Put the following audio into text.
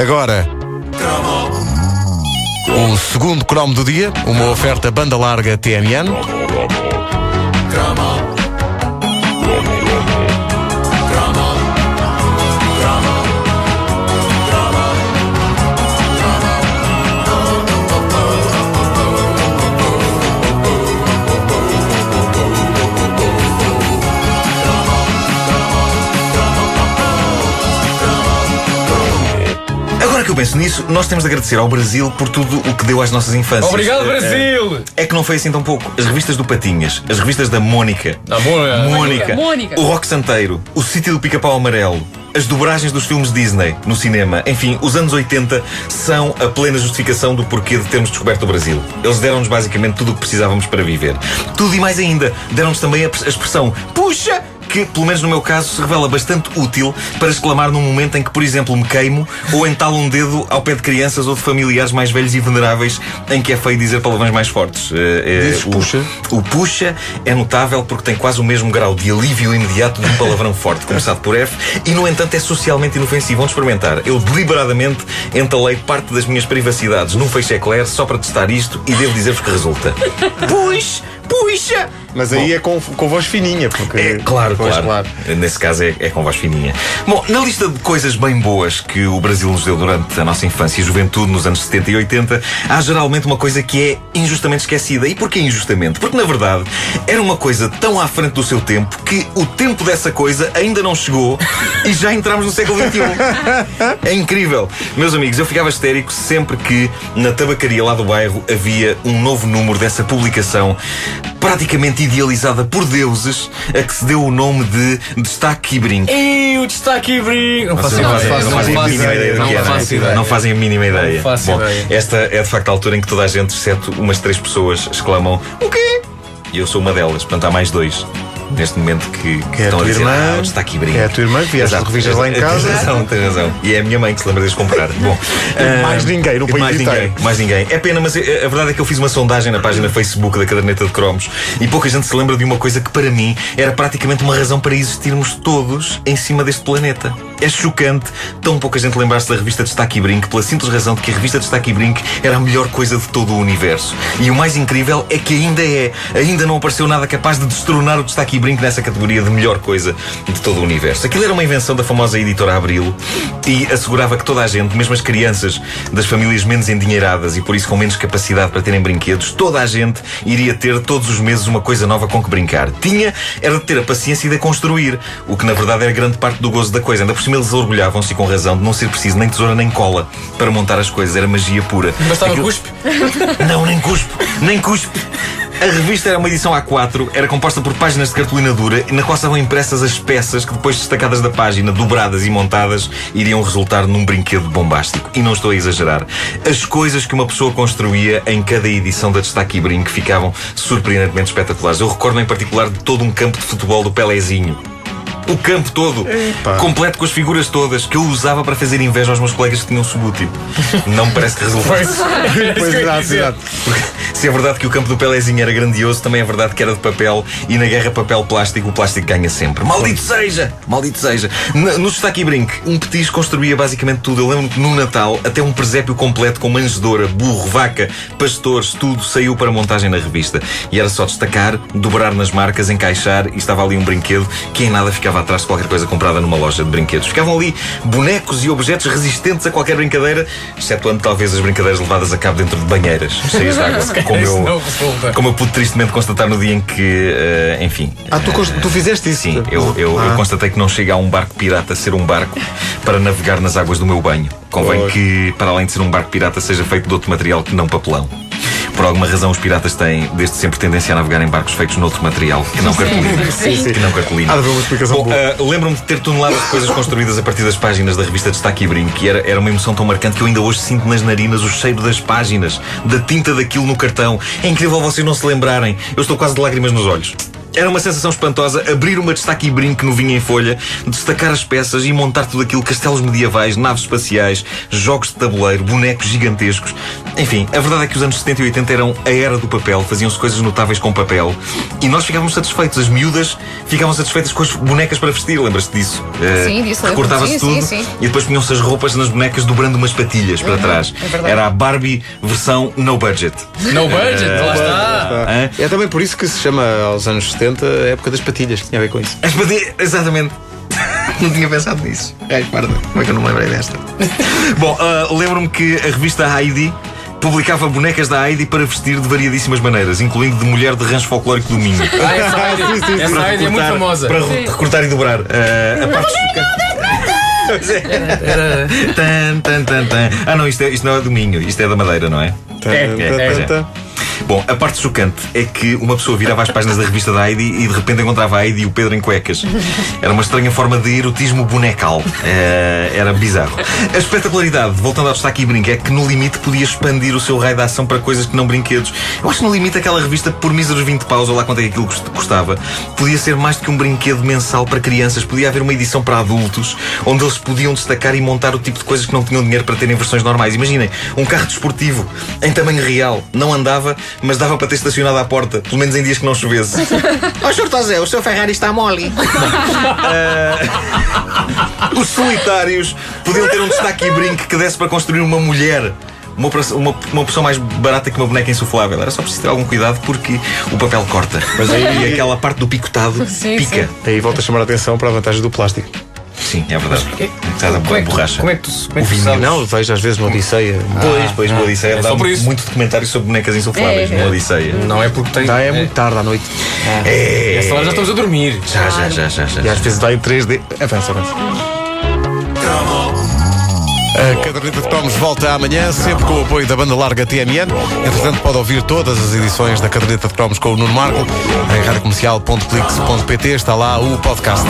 Agora. O segundo cromo do dia, uma oferta banda larga TMN. Penso nisso, nós temos de agradecer ao Brasil por tudo o que deu às nossas infâncias. Obrigado, Eh, Brasil! É que não foi assim tão pouco. As revistas do Patinhas, as revistas da Mónica, Ah, boa. Mónica, Mónica. o Rock Santeiro, o Sítio do Pica-Pau Amarelo, as dobragens dos filmes Disney no cinema, enfim, os anos 80 são a plena justificação do porquê de termos descoberto o Brasil. Eles deram-nos basicamente tudo o que precisávamos para viver. Tudo e mais ainda, deram-nos também a a expressão Puxa! Que, pelo menos no meu caso, se revela bastante útil para exclamar num momento em que, por exemplo, me queimo ou entalo um dedo ao pé de crianças ou de familiares mais velhos e veneráveis em que é feio dizer palavrões mais fortes. Eh, eh, Dizes o, puxa? O puxa é notável porque tem quase o mesmo grau de alívio imediato de um palavrão forte, começado por F, e no entanto é socialmente inofensivo. Vão experimentar. Eu deliberadamente entalei parte das minhas privacidades num feixe eclair só para testar isto e devo dizer-vos que resulta. Puxa! Puxa! Mas aí é com, com voz fininha, porque. É, claro, Pois, claro. Nesse caso é, é com voz fininha. Bom, na lista de coisas bem boas que o Brasil nos deu durante a nossa infância e juventude, nos anos 70 e 80, há geralmente uma coisa que é injustamente esquecida. E porquê injustamente? Porque, na verdade, era uma coisa tão à frente do seu tempo que o tempo dessa coisa ainda não chegou e já entramos no século XXI. É incrível. Meus amigos, eu ficava histérico sempre que na tabacaria lá do bairro havia um novo número dessa publicação praticamente idealizada por deuses a que se deu o nome de Destaque e Brinque. E o destaque e brinco. Não faço ideia. fazem, não fazem a mínima ideia do que Não não faço ideia. Não fazem a mínima ideia. faço Bom, ideia. esta é de facto a altura em que toda a gente, exceto umas três pessoas, exclamam O quê? E eu sou uma delas, portanto há mais dois. Neste momento que, que é estão a tua dizer, irmã, ah, e brinque. que é a tua irmã, que vieste revistas lá em casa. Tens razão, tens razão. E é a minha mãe que se lembra de as comprar. Bom, ah, mais ninguém no país mais ninguém, mais ninguém. É pena, mas eh, a verdade é que eu fiz uma sondagem na página Facebook da Caderneta de Cromos e pouca gente se lembra de uma coisa que para mim era praticamente uma razão para existirmos todos em cima deste planeta. É chocante tão pouca gente lembrar-se da revista Destaque e Brinque pela simples razão de que a revista Destaque e Brinque era a melhor coisa de todo o universo. E o mais incrível é que ainda é. Ainda não apareceu nada capaz de destronar o Destaque e Brinque nessa categoria de melhor coisa de todo o universo. Aquilo era uma invenção da famosa editora Abril e assegurava que toda a gente, mesmo as crianças das famílias menos endinheiradas e por isso com menos capacidade para terem brinquedos, toda a gente iria ter todos os meses uma coisa nova com que brincar. Tinha era de ter a paciência de a construir, o que na verdade era grande parte do gozo da coisa. Ainda por cima eles orgulhavam-se com razão de não ser preciso nem tesoura nem cola para montar as coisas, era magia pura. Bastava Aquilo- cuspe. não, nem cuspe, nem cuspe. A revista era uma edição A4, era composta por páginas de cartolina dura, na qual estavam impressas as peças que, depois destacadas da página, dobradas e montadas, iriam resultar num brinquedo bombástico. E não estou a exagerar. As coisas que uma pessoa construía em cada edição da Destaque e Brinque ficavam surpreendentemente espetaculares. Eu recordo em particular de todo um campo de futebol do Pelézinho. O campo todo, Epá. completo com as figuras todas, que eu usava para fazer inveja aos meus colegas que tinham subútil. Não me parece que resultasse. Pois, exato, exato. Porque se é verdade que o campo do Pelézinho era grandioso, também é verdade que era de papel e na guerra papel-plástico o plástico ganha sempre. Maldito seja! Maldito seja! N- No Destaque e Brinque, um petis construía basicamente tudo. Eu lembro que no Natal, até um presépio completo com manjedoura, burro, vaca, pastores, tudo saiu para montagem na revista. E era só destacar, dobrar nas marcas, encaixar e estava ali um brinquedo que em nada ficava atrás de qualquer coisa comprada numa loja de brinquedos. Ficavam ali bonecos e objetos resistentes a qualquer brincadeira, excetuando talvez as brincadeiras levadas a cabo dentro de banheiras cheias de água, como eu, como eu pude tristemente constatar no dia em que, eh, enfim. Ah, tu, cons- tu fizeste isso? Sim, eu, eu, eu Ah. constatei que não chega a um barco pirata ser um barco para navegar nas águas do meu banho. Convém que, para além de ser um barco pirata, seja feito de outro material que não papelão. Por alguma razão, os piratas têm desde sempre tendência a navegar em barcos feitos noutro material que não cartolina. Sim, sim. Que não cartolina. Há de haver uma explicação Bom, boa. ah, Lembro-me de ter toneladas de coisas construídas a partir das páginas da revista Destaque e Brinque. E era, era uma emoção tão marcante que eu ainda hoje sinto nas narinas o cheiro das páginas, da tinta daquilo no cartão. É incrível vocês não se lembrarem. Eu estou quase de lágrimas nos olhos. Era uma sensação espantosa abrir uma destaque e brinco no vinho em folha, destacar as peças e montar tudo aquilo: castelos medievais, naves espaciais, jogos de tabuleiro, bonecos gigantescos. Enfim, a verdade é que os anos 70 e 80 eram a era do papel, faziam-se coisas notáveis com papel e nós ficávamos satisfeitos. As miúdas ficavam satisfeitas com as bonecas para vestir, lembras-te disso? Eh, Sim, disso. Recortava-se tudo sim, sim. e depois punham-se as roupas nas bonecas dobrando umas patilhas para trás. é. Era a Barbie versão no budget. No budget, lá está. Hã? É também por isso que se chama aos anos 70 a época das patilhas, que tinha a ver com isso. As patilhas, exatamente. Não tinha pensado nisso. Ai, parda, como é que eu não me lembrei desta? Bom, ah, lembro-me que a revista Heidi publicava bonecas da Heidi para vestir de variadíssimas maneiras, incluindo de mulher de rancho folclórico do Minho. Ah, essa Heidi, sim, sim, essa Heidi é muito famosa. Para re- recortar e dobrar. Ah, a parte é. Tan, tan, tan, tan. Ah, não, isto, é- isto não é do Minho, isto é da Madeira, não é? Tan, É, é, tan, é. Bom, a parte chocante é que uma pessoa virava as páginas da revista da Heidi e de repente encontrava a Heidi e o Pedro em cuecas. Era uma estranha forma de erotismo bonecal. Eh, era bizarro. A espetacularidade, voltando ao destaque e brinco, é que no limite podia expandir o seu raio de ação para coisas que não brinquedos. Eu acho que no limite aquela revista, por míseros 20 paus, ou lá quanto é que aquilo cust- custava, podia ser mais do que um brinquedo mensal para crianças. Podia haver uma edição para adultos, onde eles podiam destacar e montar o tipo de coisas que não tinham dinheiro para terem versões normais. Imaginem, um carro desportivo em tamanho real. Não andava, mas dava para ter estacionado à porta, pelo menos em dias que não chovesse. Ó, Sr. Tosé, o seu Ferrari está mole. Os solitários podiam ter um destaque e brinco que desse para construir uma mulher. Uma, uma, uma opção mais barata que uma boneca insuflável. Era só preciso ter algum cuidado porque o papel corta. Mas aí e aquela parte do picotado Sim, pica. Aí volta a chamar a atenção para a vantagem do plástico. Sim, é verdade. Está a Como é borracha. Como é que tu, como é que tu vinho. sabes? Não, vejo às vezes no Odisseia. Pois, pois, no Odisseia é dá só por isso. muito documentário sobre bonecas insufláveis É, é. Odisseia. Não é porque tem. Dá é muito tarde à noite. É. Essa hora já estamos a dormir. Já, já, já, já, já. E às vezes dá em 3D. Avança, avança. A caderneta de cromos volta amanhã, sempre com o apoio da banda larga TMN. Entretanto, pode ouvir todas as edições da caderneta de cromos com o Nuno Marco em radiocomercial.clix.pt. Está lá o podcast.